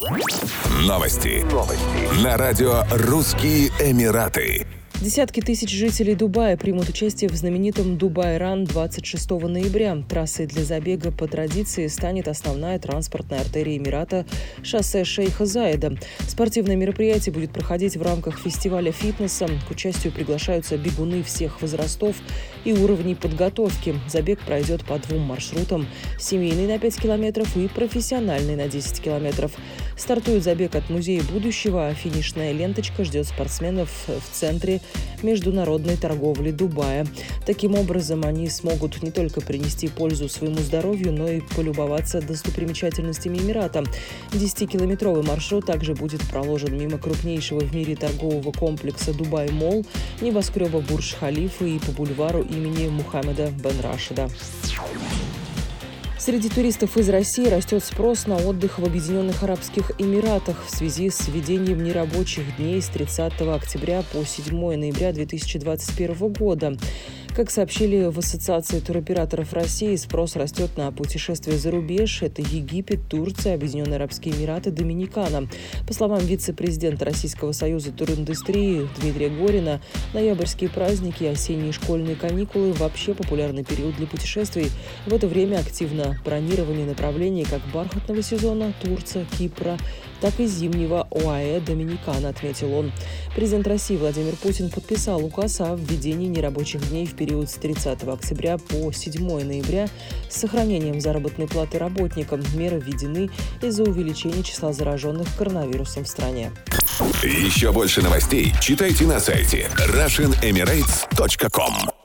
Новости. Новости. На радио «Русские Эмираты». Десятки тысяч жителей Дубая примут участие в знаменитом Дубай-Ран 26 ноября. Трассой для забега по традиции станет основная транспортная артерия Эмирата – шоссе Шейха Заида. Спортивное мероприятие будет проходить в рамках фестиваля фитнеса. К участию приглашаются бегуны всех возрастов и уровней подготовки. Забег пройдет по двум маршрутам – семейный на 5 километров и профессиональный на 10 километров. Стартует забег от Музея будущего, а финишная ленточка ждет спортсменов в центре международной торговли Дубая. Таким образом, они смогут не только принести пользу своему здоровью, но и полюбоваться достопримечательностями Эмирата. 10-километровый маршрут также будет проложен мимо крупнейшего в мире торгового комплекса Дубай-Молл, небоскреба Бурж-Халифа и по бульвару имени Мухаммеда бен Рашида. Среди туристов из России растет спрос на отдых в Объединенных Арабских Эмиратах в связи с введением нерабочих дней с 30 октября по 7 ноября 2021 года. Как сообщили в Ассоциации туроператоров России, спрос растет на путешествия за рубеж. Это Египет, Турция, Объединенные Арабские Эмираты, Доминикана. По словам вице-президента Российского союза туриндустрии Дмитрия Горина, ноябрьские праздники осенние школьные каникулы – вообще популярный период для путешествий. В это время активно бронирование направлений как бархатного сезона Турция, Кипра, так и зимнего ОАЭ Доминикана, отметил он. Президент России Владимир Путин подписал указ о введении нерабочих дней в период с 30 октября по 7 ноября с сохранением заработной платы работникам. Меры введены из-за увеличения числа зараженных коронавирусом в стране. Еще больше новостей читайте на сайте RussianEmirates.com